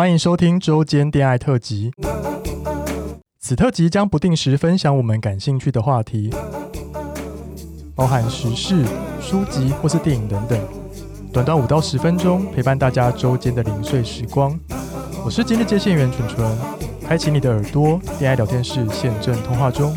欢迎收听周间恋爱特辑。此特辑将不定时分享我们感兴趣的话题，包含时事、书籍或是电影等等，短短五到十分钟，陪伴大家周间的零碎时光。我是今日接线员纯纯，开启你的耳朵，恋爱聊天室现正通话中。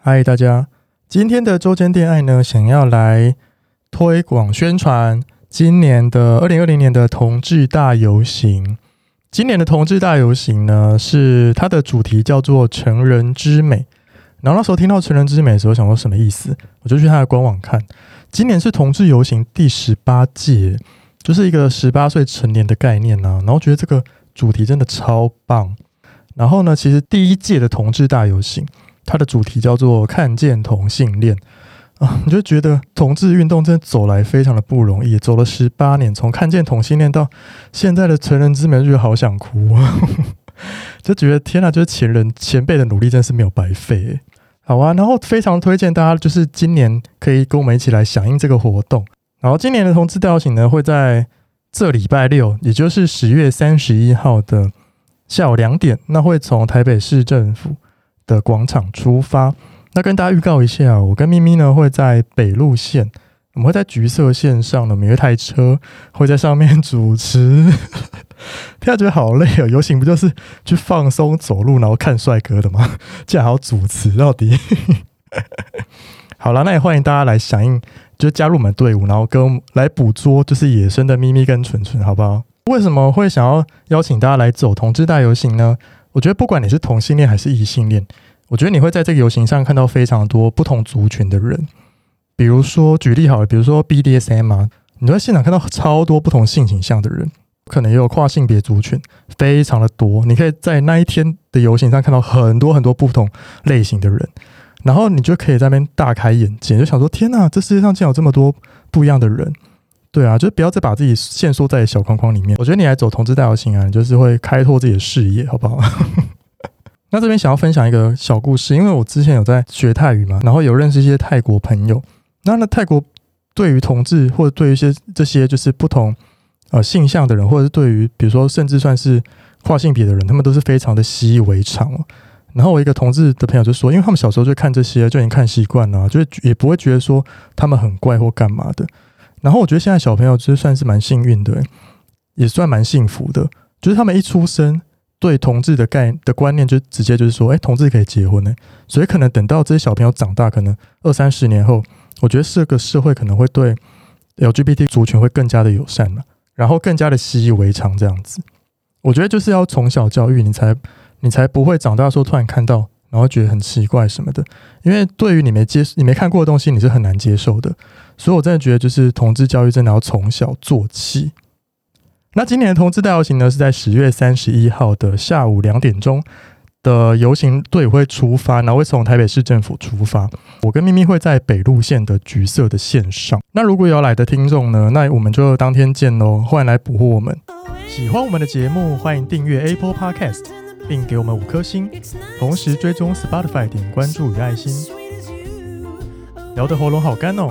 嗨，大家，今天的周间恋爱呢，想要来推广宣传。今年的二零二零年的同志大游行，今年的同志大游行呢，是它的主题叫做“成人之美”。然后那时候听到“成人之美”的时候，想说什么意思？我就去它的官网看，今年是同志游行第十八届，就是一个十八岁成年的概念啊。然后觉得这个主题真的超棒。然后呢，其实第一届的同志大游行，它的主题叫做“看见同性恋”。啊，你就觉得同志运动真的走来非常的不容易，走了十八年，从看见同性恋到现在的成人之美，就觉得好想哭啊！就觉得天呐，就是前人前辈的努力真是没有白费。好啊，然后非常推荐大家，就是今年可以跟我们一起来响应这个活动。然后今年的同志大游行呢，会在这礼拜六，也就是十月三十一号的下午两点，那会从台北市政府的广场出发。那跟大家预告一下，我跟咪咪呢会在北路线，我们会在橘色线上的每一台车会在上面主持。大家觉得好累哦，游行不就是去放松走路，然后看帅哥的吗？竟然还要主持到底？好了，那也欢迎大家来响应，就加入我们队伍，然后跟来捕捉就是野生的咪咪跟纯纯，好不好？为什么会想要邀请大家来走同志大游行呢？我觉得不管你是同性恋还是异性恋。我觉得你会在这个游行上看到非常多不同族群的人，比如说举例好了，比如说 BDSM 啊，你在现场看到超多不同性倾向的人，可能也有跨性别族群，非常的多。你可以在那一天的游行上看到很多很多不同类型的人，然后你就可以在那边大开眼界，就想说：天哪，这世界上竟然有这么多不一样的人！对啊，就不要再把自己限缩在小框框里面。我觉得你来走同志大游行啊，你就是会开拓自己的视野，好不好？那这边想要分享一个小故事，因为我之前有在学泰语嘛，然后有认识一些泰国朋友。那那泰国对于同志或者对于一些这些就是不同呃性向的人，或者是对于比如说甚至算是跨性别的人，他们都是非常的习以为常哦。然后我一个同志的朋友就说，因为他们小时候就看这些，就已经看习惯了，就也不会觉得说他们很怪或干嘛的。然后我觉得现在小朋友就算是蛮幸运的，也算蛮幸福的，就是他们一出生。对同志的概的观念就直接就是说，哎，同志可以结婚呢，所以可能等到这些小朋友长大，可能二三十年后，我觉得这个社会可能会对 LGBT 族群会更加的友善嘛，然后更加的习以为常这样子。我觉得就是要从小教育，你才你才不会长大说突然看到，然后觉得很奇怪什么的。因为对于你没接你没看过的东西，你是很难接受的。所以我真的觉得，就是同志教育真的要从小做起。那今年的同志大游行呢，是在十月三十一号的下午两点钟的游行队会出发，然后会从台北市政府出发。我跟咪咪会在北路线的橘色的线上。那如果有要来的听众呢，那我们就当天见喽！欢迎来捕获我们。喜欢我们的节目，欢迎订阅 Apple Podcast，并给我们五颗星，同时追踪 Spotify 点关注与爱心。聊得喉咙好干哦！